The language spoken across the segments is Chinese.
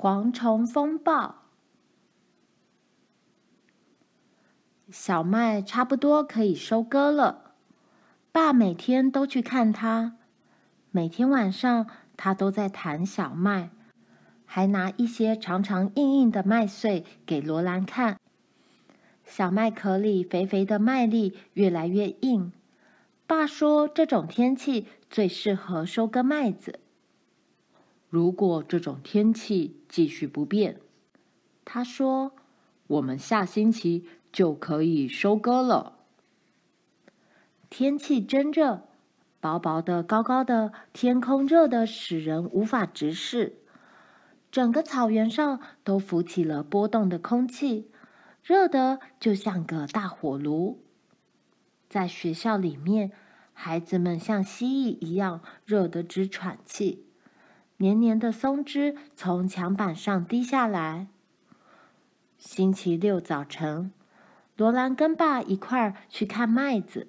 蝗虫风暴。小麦差不多可以收割了，爸每天都去看他。每天晚上，他都在弹小麦，还拿一些长长硬硬的麦穗给罗兰看。小麦壳里肥肥的麦粒越来越硬。爸说，这种天气最适合收割麦子。如果这种天气继续不变，他说，我们下星期就可以收割了。天气真热，薄薄的、高高的天空热得使人无法直视，整个草原上都浮起了波动的空气，热得就像个大火炉。在学校里面，孩子们像蜥蜴一样热得直喘气。黏黏的松枝从墙板上滴下来。星期六早晨，罗兰跟爸一块儿去看麦子。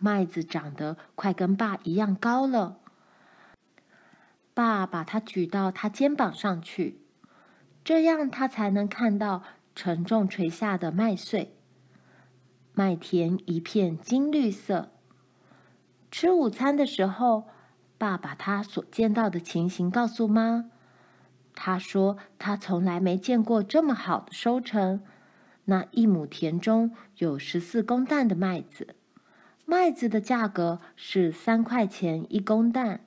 麦子长得快跟爸一样高了。爸把它举到他肩膀上去，这样他才能看到沉重垂下的麦穗。麦田一片金绿色。吃午餐的时候，爸把他所见到的情形告诉妈。他说他从来没见过这么好的收成。那一亩田中有十四公担的麦子，麦子的价格是三块钱一公担。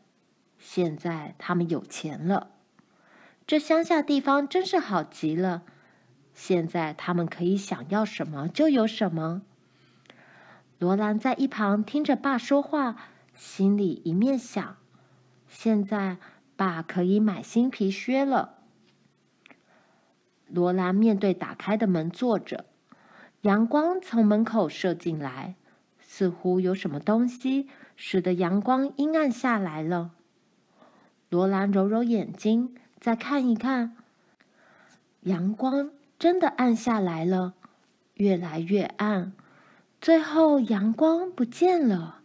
现在他们有钱了，这乡下地方真是好极了。现在他们可以想要什么就有什么。罗兰在一旁听着爸说话，心里一面想。现在，爸可以买新皮靴了。罗兰面对打开的门坐着，阳光从门口射进来，似乎有什么东西使得阳光阴暗下来了。罗兰揉揉眼睛，再看一看，阳光真的暗下来了，越来越暗，最后阳光不见了。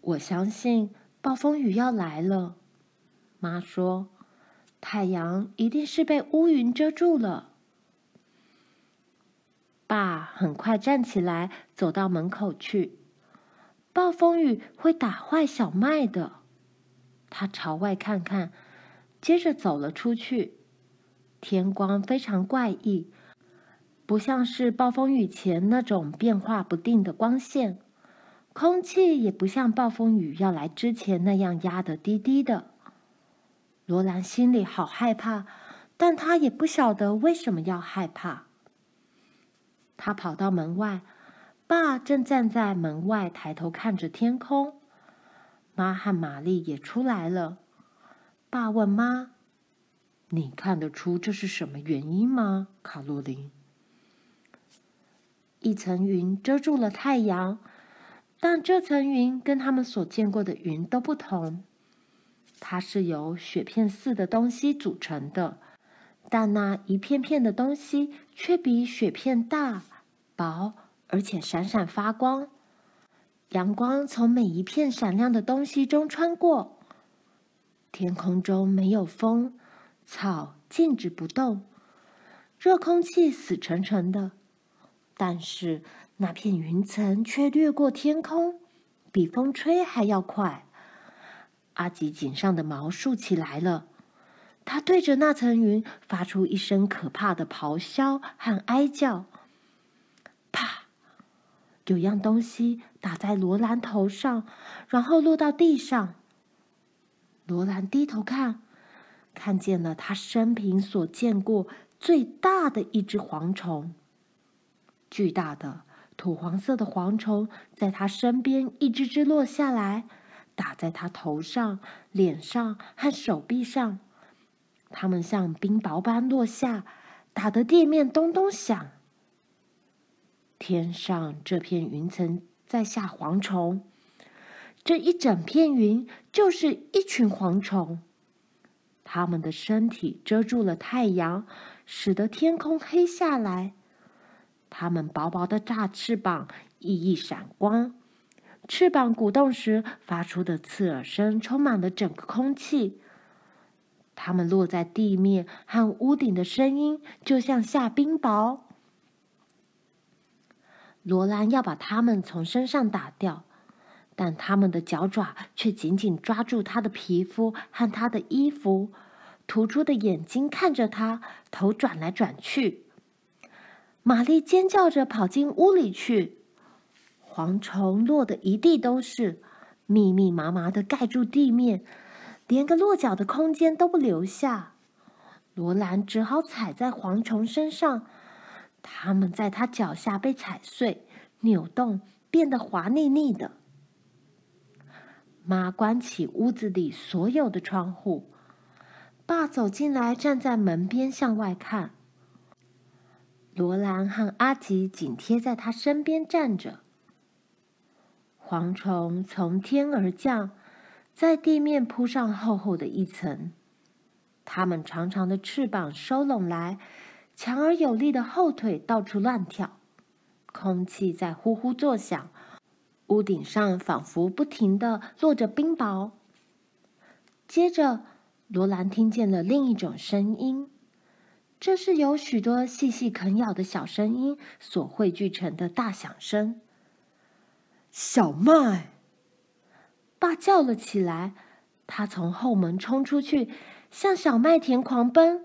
我相信。暴风雨要来了，妈说：“太阳一定是被乌云遮住了。”爸很快站起来，走到门口去。暴风雨会打坏小麦的。他朝外看看，接着走了出去。天光非常怪异，不像是暴风雨前那种变化不定的光线。空气也不像暴风雨要来之前那样压得低低的。罗兰心里好害怕，但他也不晓得为什么要害怕。他跑到门外，爸正站在门外抬头看着天空。妈和玛丽也出来了。爸问妈：“你看得出这是什么原因吗，卡洛琳？”一层云遮住了太阳。但这层云跟他们所见过的云都不同，它是由雪片似的东西组成的，但那一片片的东西却比雪片大、薄，而且闪闪发光。阳光从每一片闪亮的东西中穿过，天空中没有风，草静止不动，热空气死沉沉的，但是。那片云层却掠过天空，比风吹还要快。阿吉颈上的毛竖起来了，他对着那层云发出一声可怕的咆哮和哀叫。啪！有样东西打在罗兰头上，然后落到地上。罗兰低头看，看见了他生平所见过最大的一只蝗虫，巨大的。土黄色的蝗虫在他身边一只只落下来，打在他头上、脸上和手臂上。它们像冰雹般落下，打得地面咚咚响。天上这片云层在下蝗虫，这一整片云就是一群蝗虫。它们的身体遮住了太阳，使得天空黑下来。它们薄薄的大翅膀熠熠闪光，翅膀鼓动时发出的刺耳声充满了整个空气。它们落在地面和屋顶的声音，就像下冰雹。罗兰要把它们从身上打掉，但它们的脚爪却紧紧抓住他的皮肤和他的衣服，突出的眼睛看着他，头转来转去。玛丽尖叫着跑进屋里去，蝗虫落得一地都是，密密麻麻的盖住地面，连个落脚的空间都不留下。罗兰只好踩在蝗虫身上。它们在他脚下被踩碎、扭动，变得滑腻腻的。妈关起屋子里所有的窗户，爸走进来，站在门边向外看。罗兰和阿吉紧贴在他身边站着。蝗虫从天而降，在地面铺上厚厚的一层。它们长长的翅膀收拢来。强而有力的后腿到处乱跳，空气在呼呼作响，屋顶上仿佛不停地落着冰雹。接着，罗兰听见了另一种声音，这是由许多细细啃咬的小声音所汇聚成的大响声。小麦！爸叫了起来，他从后门冲出去，向小麦田狂奔。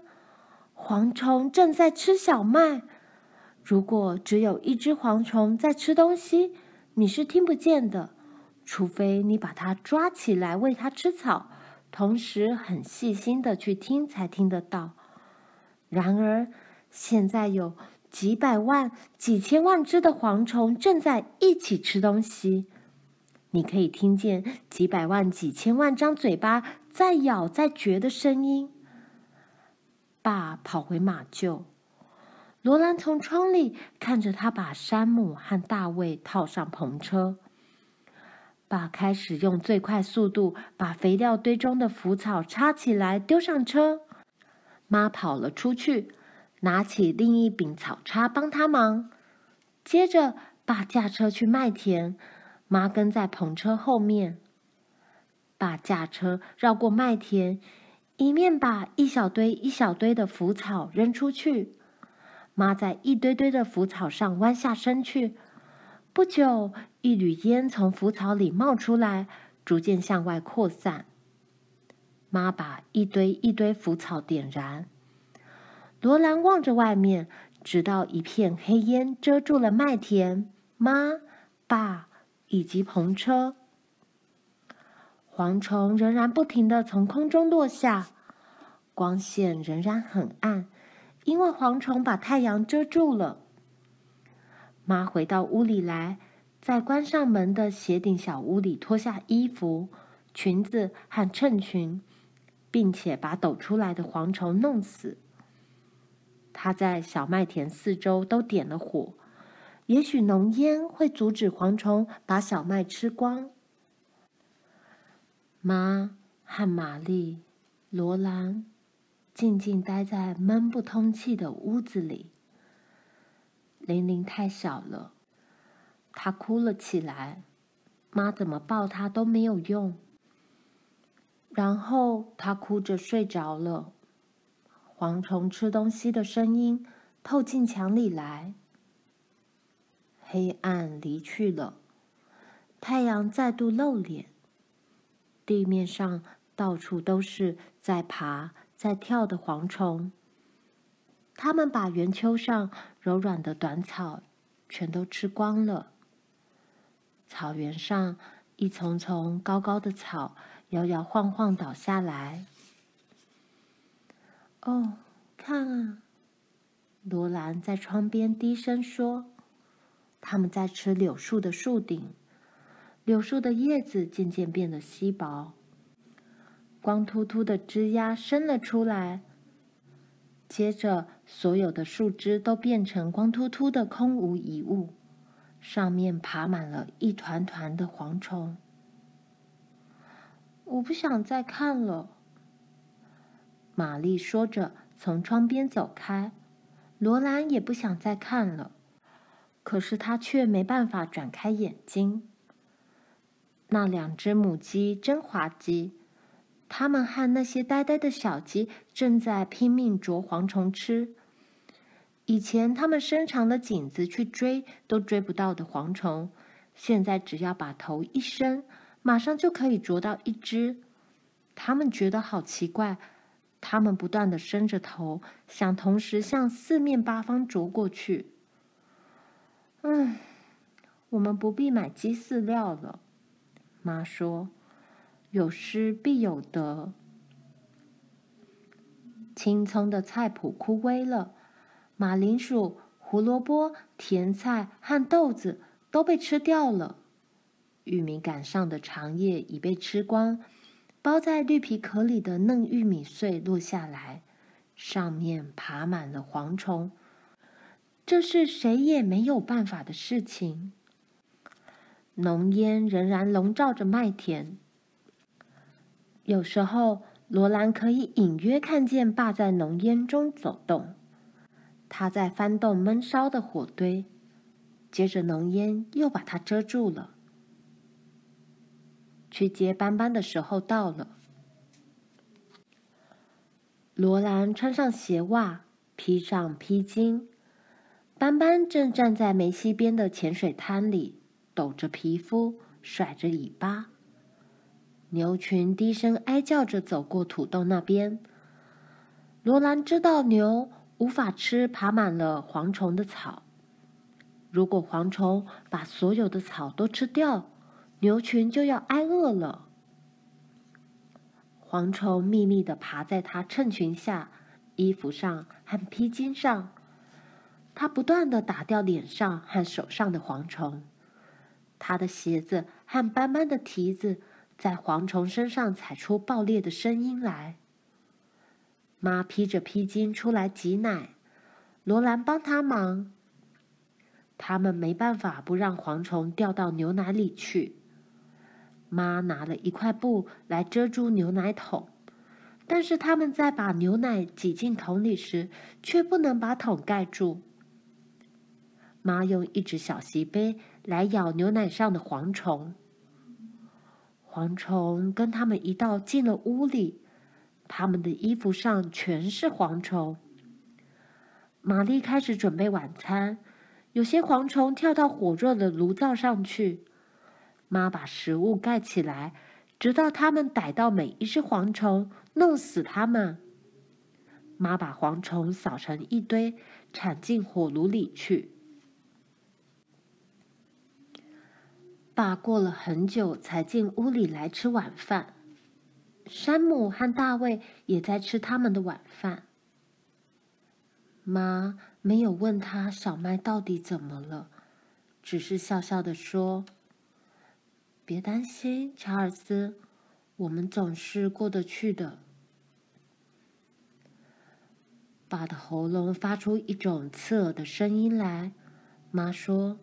蝗虫正在吃小麦。如果只有一只蝗虫在吃东西，你是听不见的，除非你把它抓起来喂它吃草，同时很细心的去听才听得到。然而，现在有几百万、几千万只的蝗虫正在一起吃东西，你可以听见几百万、几千万张嘴巴在咬、在嚼的声音。爸跑回马厩，罗兰从窗里看着他把山姆和大卫套上篷车。爸开始用最快速度把肥料堆中的腐草插起来，丢上车。妈跑了出去，拿起另一柄草叉帮他忙。接着，爸驾车去麦田，妈跟在篷车后面。爸驾车绕过麦田。一面把一小堆一小堆的腐草扔出去，妈在一堆堆的腐草上弯下身去。不久，一缕烟从腐草里冒出来，逐渐向外扩散。妈把一堆一堆腐草点燃。罗兰望着外面，直到一片黑烟遮住了麦田、妈、爸以及篷车。蝗虫仍然不停地从空中落下，光线仍然很暗，因为蝗虫把太阳遮住了。妈回到屋里来，在关上门的斜顶小屋里脱下衣服、裙子和衬裙，并且把抖出来的蝗虫弄死。他在小麦田四周都点了火，也许浓烟会阻止蝗虫把小麦吃光。妈和玛丽、罗兰静静待在闷不通气的屋子里。玲玲太小了，她哭了起来。妈怎么抱她都没有用。然后他哭着睡着了。蝗虫吃东西的声音透进墙里来。黑暗离去了，太阳再度露脸。地面上到处都是在爬、在跳的蝗虫。它们把圆丘上柔软的短草全都吃光了。草原上一丛丛高高的草摇摇晃晃倒下来。哦，看啊！罗兰在窗边低声说：“他们在吃柳树的树顶。”柳树的叶子渐渐变得稀薄，光秃秃的枝丫伸了出来。接着，所有的树枝都变成光秃秃的空无一物，上面爬满了一团团的蝗虫。我不想再看了，玛丽说着，从窗边走开。罗兰也不想再看了，可是他却没办法转开眼睛。那两只母鸡真滑稽，它们和那些呆呆的小鸡正在拼命啄蝗虫吃。以前它们伸长了颈子去追都追不到的蝗虫，现在只要把头一伸，马上就可以啄到一只。他们觉得好奇怪，他们不断的伸着头，想同时向四面八方啄过去。嗯，我们不必买鸡饲料了，妈说。有失必有得。青葱的菜谱枯萎了，马铃薯、胡萝卜、甜菜和豆子都被吃掉了。玉米杆上的长叶已被吃光，包在绿皮壳里的嫩玉米穗落下来，上面爬满了蝗虫。这是谁也没有办法的事情。浓烟仍然笼罩着麦田。有时候，罗兰可以隐约看见爸在浓烟中走动。他在翻动闷烧的火堆，接着浓烟又把它遮住了。去接斑斑的时候到了。罗兰穿上鞋袜，披上披巾。斑斑正站在梅溪边的浅水滩里，抖着皮肤，甩着尾巴。牛群低声哀叫着走过土洞那边。罗兰知道牛无法吃爬满了蝗虫的草。如果蝗虫把所有的草都吃掉，牛群就要挨饿了。蝗虫密密地爬在他衬裙下、衣服上和披巾上。他不断地打掉脸上和手上的蝗虫。他的鞋子和斑斑的蹄子。在蝗虫身上踩出爆裂的声音来。妈披着披巾出来挤奶，罗兰帮她忙。他们没办法不让蝗虫掉到牛奶里去。妈拿了一块布来遮住牛奶桶，但是他们在把牛奶挤进桶里时，却不能把桶盖住。妈用一只小锡杯来咬牛奶上的蝗虫。蝗虫跟他们一道进了屋里，他们的衣服上全是蝗虫。玛丽开始准备晚餐，有些蝗虫跳到火热的炉灶上去。妈把食物盖起来，直到他们逮到每一只蝗虫，弄死它们。妈把蝗虫扫成一堆，铲进火炉里去。爸过了很久才进屋里来吃晚饭。山姆和大卫也在吃他们的晚饭。妈没有问他小麦到底怎么了，只是笑笑地说：“别担心，查尔斯，我们总是过得去的。”爸的喉咙发出一种刺耳的声音来。妈说。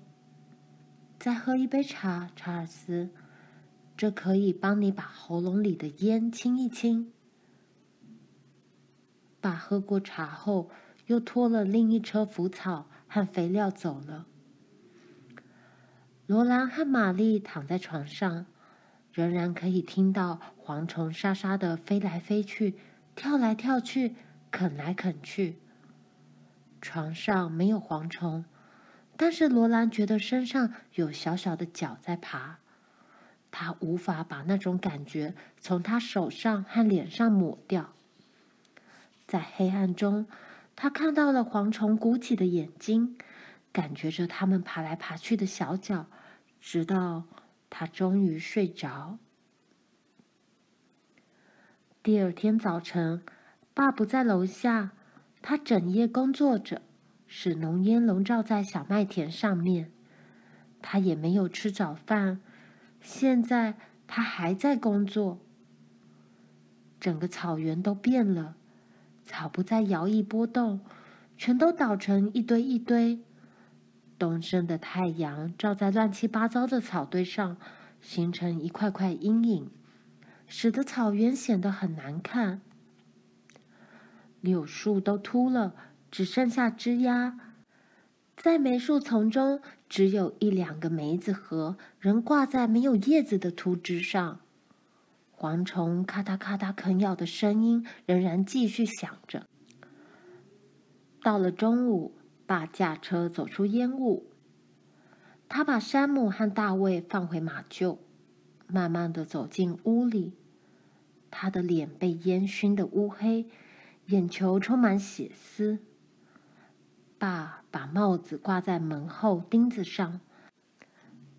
再喝一杯茶，查尔斯，这可以帮你把喉咙里的烟清一清。爸喝过茶后，又拖了另一车腐草和肥料走了。罗兰和玛丽躺在床上，仍然可以听到蝗虫沙沙的飞来飞去，跳来跳去，啃来啃去。床上没有蝗虫。但是罗兰觉得身上有小小的脚在爬，他无法把那种感觉从他手上和脸上抹掉。在黑暗中，他看到了蝗虫鼓起的眼睛，感觉着它们爬来爬去的小脚，直到他终于睡着。第二天早晨，爸不在楼下，他整夜工作着。使浓烟笼罩在小麦田上面，他也没有吃早饭。现在他还在工作。整个草原都变了，草不再摇曳波动，全都倒成一堆一堆。东升的太阳照在乱七八糟的草堆上，形成一块块阴影，使得草原显得很难看。柳树都秃了。只剩下枝丫，在梅树丛中，只有一两个梅子核仍挂在没有叶子的秃枝上。蝗虫咔嗒咔嗒啃咬的声音仍然继续响着。到了中午，爸驾车走出烟雾，他把山姆和大卫放回马厩，慢慢的走进屋里。他的脸被烟熏得乌黑，眼球充满血丝。爸把帽子挂在门后钉子上，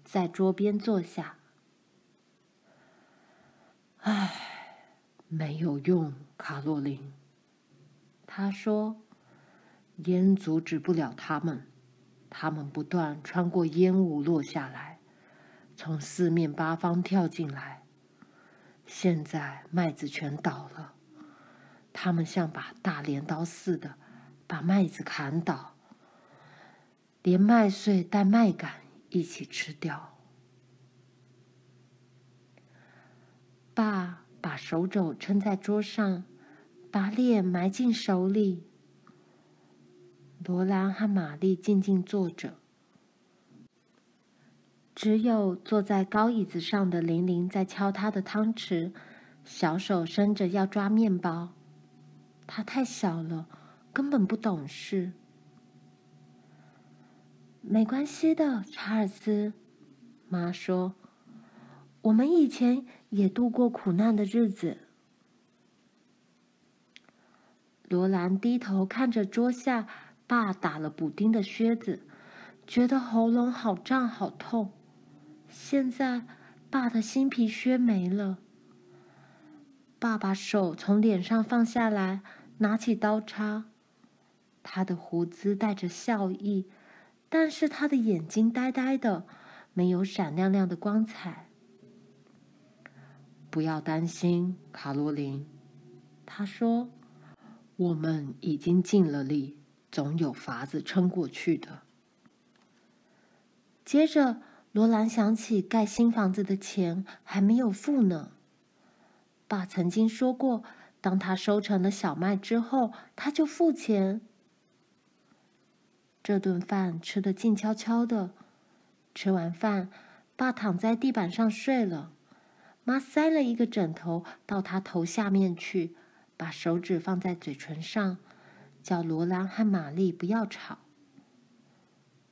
在桌边坐下。唉，没有用，卡洛琳。他说：“烟阻止不了他们，他们不断穿过烟雾落下来，从四面八方跳进来。现在麦子全倒了，他们像把大镰刀似的把麦子砍倒，连麦穗带麦秆一起吃掉。”爸把手肘撑在桌上，把脸埋进手里。罗兰和玛丽静静坐着，只有坐在高椅子上的玲玲在敲她的汤匙，小手伸着要抓面包。她太小了，根本不懂事。没关系的，查尔斯，妈说。我们以前也度过苦难的日子。罗兰低头看着桌下爸打了补丁的靴子，觉得喉咙好胀好痛。现在爸的新皮靴没了。爸把手从脸上放下来，拿起刀叉。他的胡子带着笑意，但是他的眼睛呆呆的，没有闪亮亮的光彩。不要担心，卡罗琳，他说：“我们已经尽了力，总有法子撑过去的。”接着，罗兰想起盖新房子的钱还没有付呢。爸曾经说过，当他收成了小麦之后，他就付钱。这顿饭吃得静悄悄的，吃完饭，爸躺在地板上睡了。妈塞了一个枕头到他头下面去，把手指放在嘴唇上，叫罗兰和玛丽不要吵。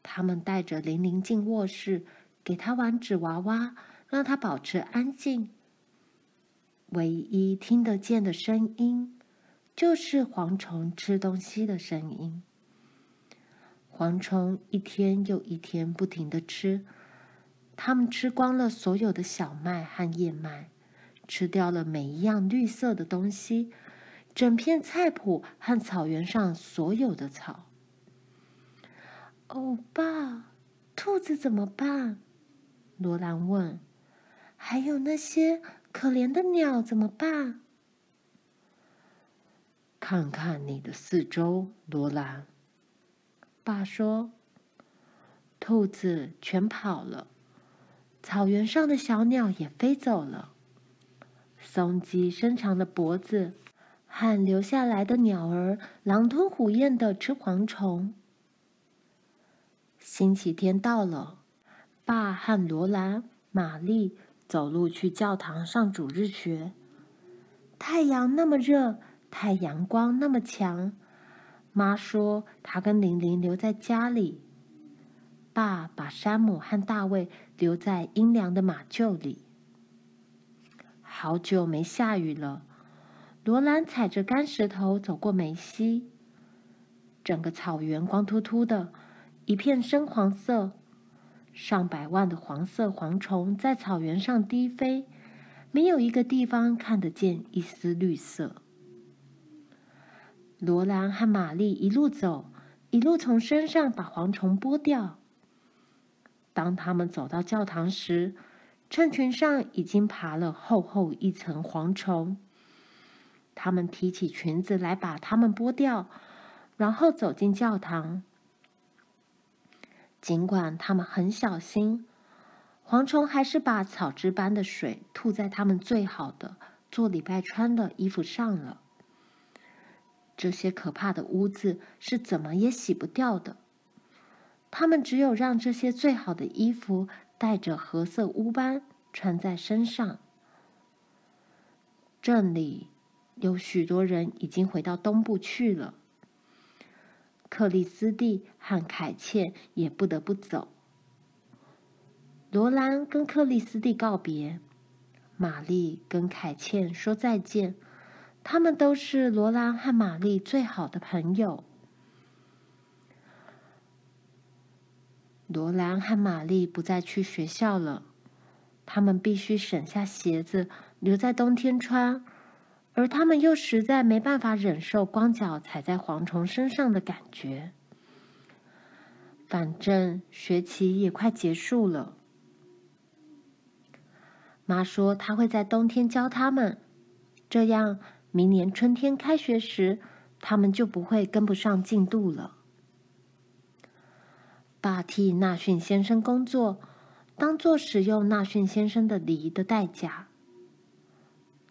他们带着玲玲进卧室，给她玩纸娃娃，让她保持安静。唯一听得见的声音，就是蝗虫吃东西的声音。蝗虫一天又一天不停的吃。他们吃光了所有的小麦和燕麦，吃掉了每一样绿色的东西，整片菜圃和草原上所有的草。哦，爸，兔子怎么办？罗兰问。还有那些可怜的鸟怎么办？看看你的四周，罗兰。爸说，兔子全跑了。草原上的小鸟也飞走了，松鸡伸长了脖子，和留下来的鸟儿狼吞虎咽的吃蝗虫。星期天到了，爸和罗兰、玛丽走路去教堂上主日学。太阳那么热，太阳光那么强，妈说她跟玲玲留在家里。爸把山姆和大卫留在阴凉的马厩里。好久没下雨了，罗兰踩着干石头走过梅溪。整个草原光秃秃的，一片深黄色。上百万的黄色蝗虫在草原上低飞，没有一个地方看得见一丝绿色。罗兰和玛丽一路走，一路从身上把蝗虫剥掉。当他们走到教堂时，衬裙上已经爬了厚厚一层蝗虫。他们提起裙子来把它们剥掉，然后走进教堂。尽管他们很小心，蝗虫还是把草汁般的水吐在他们最好的做礼拜穿的衣服上了。这些可怕的污渍是怎么也洗不掉的。他们只有让这些最好的衣服带着褐色污斑穿在身上。镇里有许多人已经回到东部去了。克里斯蒂和凯茜也不得不走。罗兰跟克里斯蒂告别，玛丽跟凯茜说再见。他们都是罗兰和玛丽最好的朋友。罗兰和玛丽不再去学校了，他们必须省下鞋子留在冬天穿，而他们又实在没办法忍受光脚踩在蝗虫身上的感觉。反正学期也快结束了。妈说：“她会在冬天教他们，这样明年春天开学时，他们就不会跟不上进度了。”爸替纳逊先生工作，当做使用纳逊先生的犁的代价。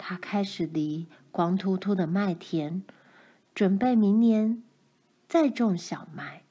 他开始犁光秃秃的麦田，准备明年再种小麦。